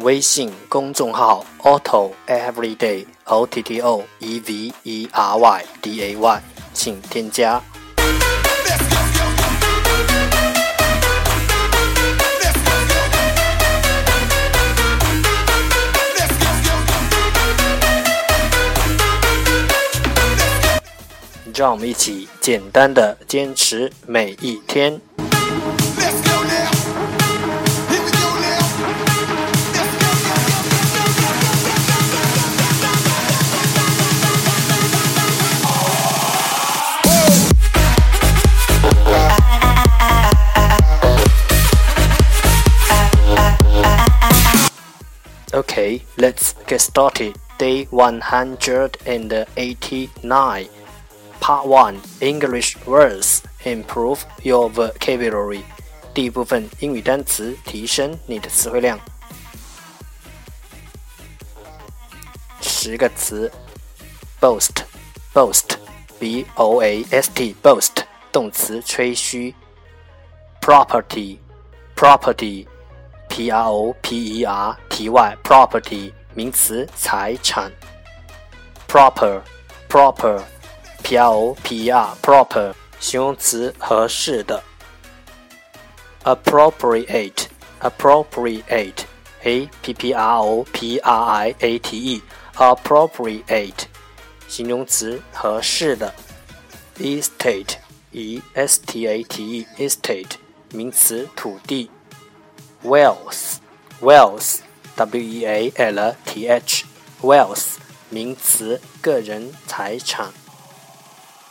微信公众号 Otto Everyday O T T O E V E R Y D A Y，请添加。让我们一起简单的坚持每一天。Okay, let's get started. Day 189. Part 1 English words Improve your vocabulary. 第一部分英语单词，提升你的词汇量。十个词：boast, boast, b o a s t, boast，动词，吹嘘。property, property。P R O P E R 题外 property 名词财产。proper P R O P E R proper 形容词合适的。appropriate appropriate A P P R O P R I A T E appropriate 形容词合适的。estate E S T A T E estate 名词土地。wealth wealth w e a l t h wealth 名词，个人财产。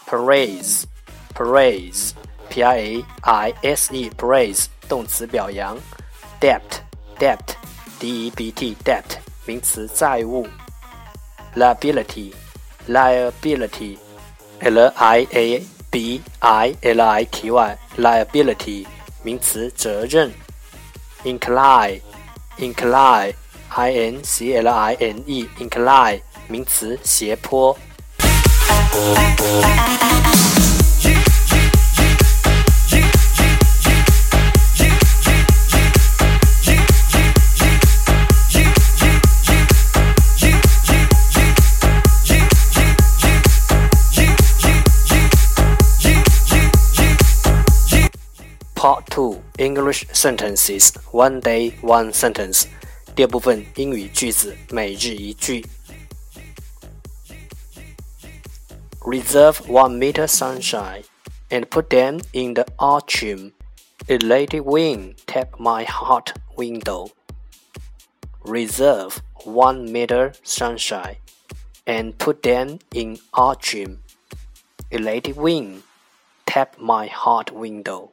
praise praise p r a i s e praise 动词，表扬。debt debt d e b t debt 名词，债务。liability liability l i a b i l i t y liability 名词，责任。incline incline i n c l i n e incline 名词斜坡。Part Two English Sentences One Day One Sentence 第二部分英语句子每日一句。Reserve one meter sunshine and put them in the atrium. A lady wind tap my heart window. Reserve one meter sunshine and put them in atrium. A lady wind tap my heart window.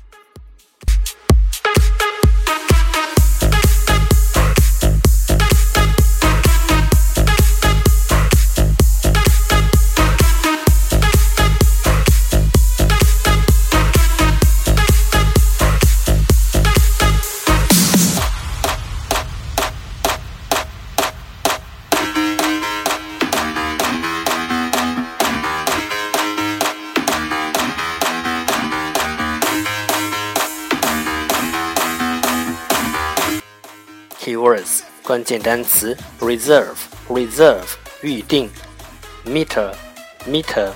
keywords 关键单词 reserve reserve 预定 meter meter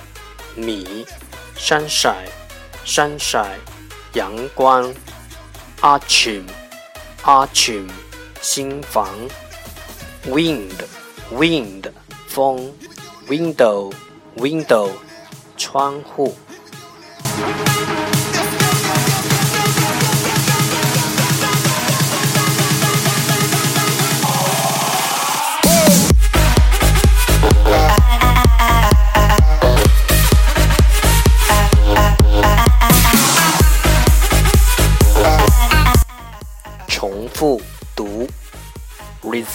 米 sunshine sunshine 阳光 atrium atrium 新房 wind wind 风 window window 窗户。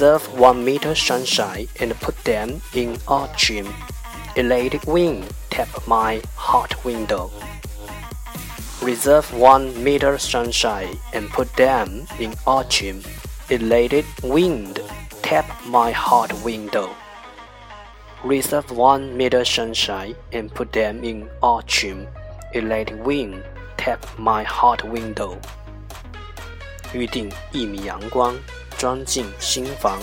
Reserve one meter sunshine and put them in autumn. Elated wind tap my heart window. Reserve one meter sunshine and put them in autumn. Elated wind tap my heart window. Reserve one meter sunshine and put them in autumn. Elated wind tap my heart window. 预定一米阳光， 装进心房，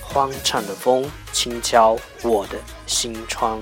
欢畅的风轻敲我的心窗。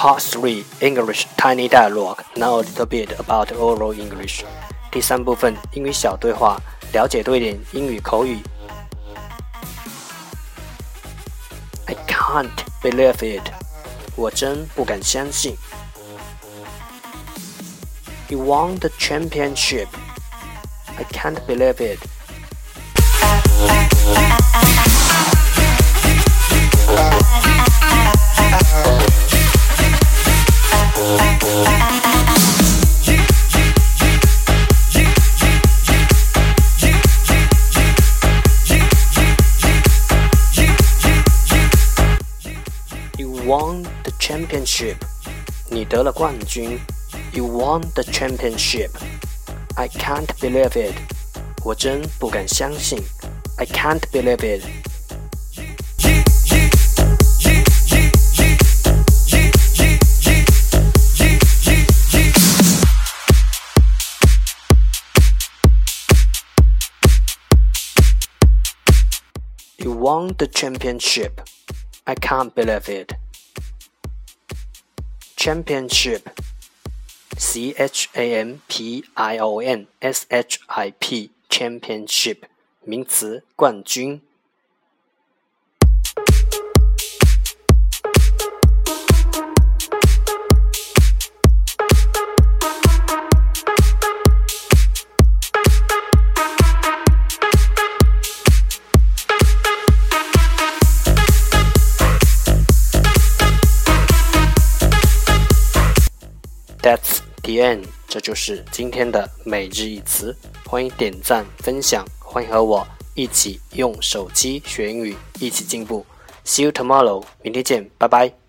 Part 3 English Tiny Dialogue Now a little bit about oral English 第三部分英语小对话，了解多一点英语口语。I can't believe it，我真不敢相信。You won the championship. I can't believe it. 得了冠军。You won the championship. I can't believe it. 我真不敢相信。I can't believe it. You won the championship. I can't believe it. Championship, C H A M P I O N S H I P, Championship，名词，冠军。 That's the end，这就是今天的每日一词。欢迎点赞分享，欢迎和我一起用手机学英语，一起进步。See you tomorrow，明天见，拜拜。